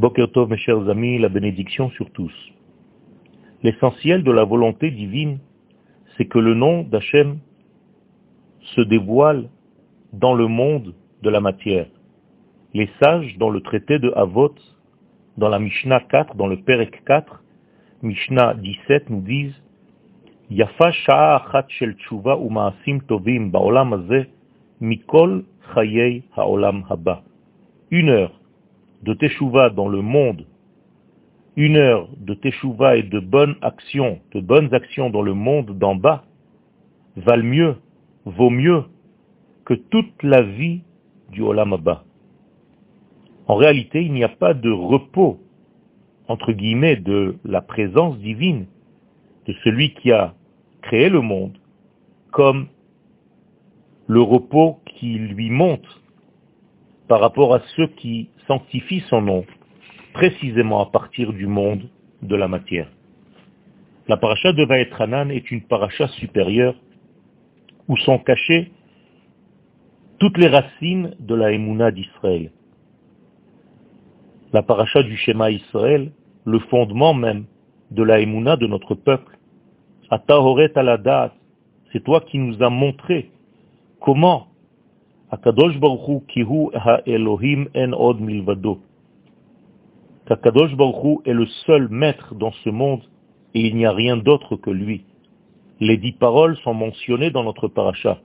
Boker mes chers amis, la bénédiction sur tous. L'essentiel de la volonté divine, c'est que le nom d'Hachem se dévoile dans le monde de la matière. Les sages, dans le traité de Havot, dans la Mishnah 4, dans le Perek 4, Mishnah 17, nous disent Yafa achat shel tshuva tovim ba'olam hazeh mikol chayei ha'olam haba. Une heure de teshuva dans le monde, une heure de teshuva et de bonnes actions, de bonnes actions dans le monde d'en bas, valent mieux, vaut mieux que toute la vie du Olam Abba. En réalité, il n'y a pas de repos, entre guillemets, de la présence divine de celui qui a créé le monde, comme le repos qui lui monte par rapport à ceux qui sanctifient son nom, précisément à partir du monde de la matière. La paracha de Vaetranan est une paracha supérieure où sont cachées toutes les racines de la Emouna d'Israël. La paracha du schéma Israël, le fondement même de la Emouna de notre peuple. Atahoret aladat, c'est toi qui nous as montré comment Baruch Kihu ha Elohim en od milvado. Qu'Akadosh Baruch est le seul maître dans ce monde et il n'y a rien d'autre que lui. Les dix paroles sont mentionnées dans notre paracha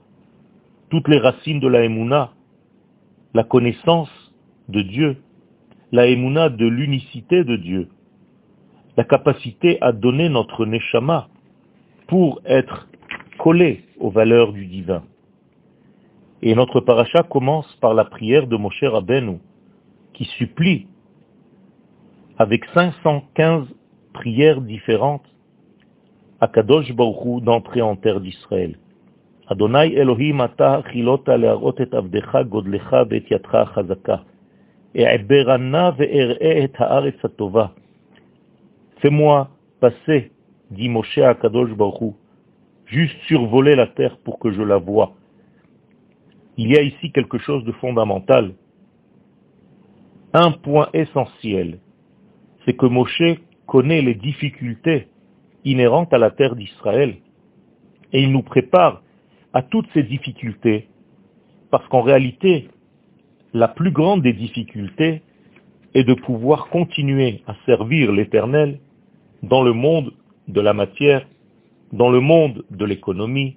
toutes les racines de la Emouna, la connaissance de Dieu, la Emouna de l'unicité de Dieu, la capacité à donner notre Neshama pour être collé aux valeurs du divin. Et notre paracha commence par la prière de Moshe Rabbeinu, qui supplie, avec 515 prières différentes, à Kadosh Baruch d'entrer en terre d'Israël. Adonai Elohim ata chilota le'arot et avdecha godlecha ve'et yadcha chazaka. E'berana ve'er'e et haaretz atova. Fais-moi passer, dit Moshe à Kadosh Baruch juste survoler la terre pour que je la voie. Il y a ici quelque chose de fondamental. Un point essentiel, c'est que Moshe connaît les difficultés inhérentes à la terre d'Israël et il nous prépare à toutes ces difficultés, parce qu'en réalité, la plus grande des difficultés est de pouvoir continuer à servir l'Éternel dans le monde de la matière, dans le monde de l'économie,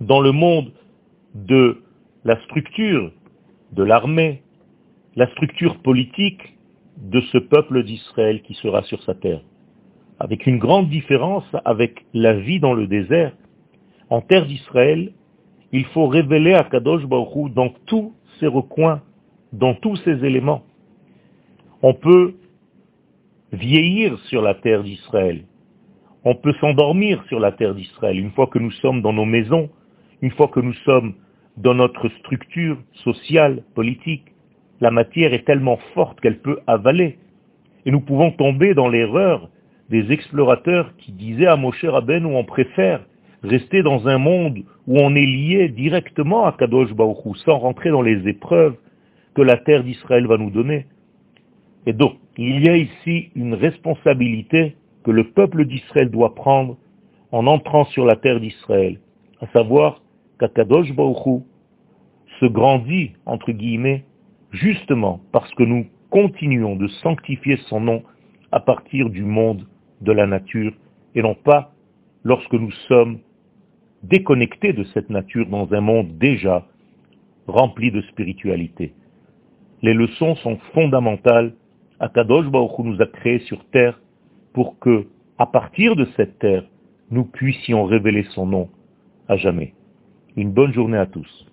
dans le monde de la structure de l'armée, la structure politique de ce peuple d'Israël qui sera sur sa terre. Avec une grande différence avec la vie dans le désert, en terre d'Israël, il faut révéler à Kadosh Baruch dans tous ses recoins, dans tous ses éléments. On peut vieillir sur la terre d'Israël. On peut s'endormir sur la terre d'Israël. Une fois que nous sommes dans nos maisons, une fois que nous sommes dans notre structure sociale, politique, la matière est tellement forte qu'elle peut avaler. Et nous pouvons tomber dans l'erreur des explorateurs qui disaient à Moshe où on préfère rester dans un monde où on est lié directement à Kadosh Baruch sans rentrer dans les épreuves que la terre d'Israël va nous donner. Et donc, il y a ici une responsabilité que le peuple d'Israël doit prendre en entrant sur la terre d'Israël, à savoir qu'Akadosh Baruch se grandit, entre guillemets, justement parce que nous continuons de sanctifier son nom à partir du monde de la nature et non pas lorsque nous sommes déconnecté de cette nature dans un monde déjà rempli de spiritualité. Les leçons sont fondamentales. Akadosh Baruch nous a créés sur terre pour que, à partir de cette terre, nous puissions révéler son nom à jamais. Une bonne journée à tous.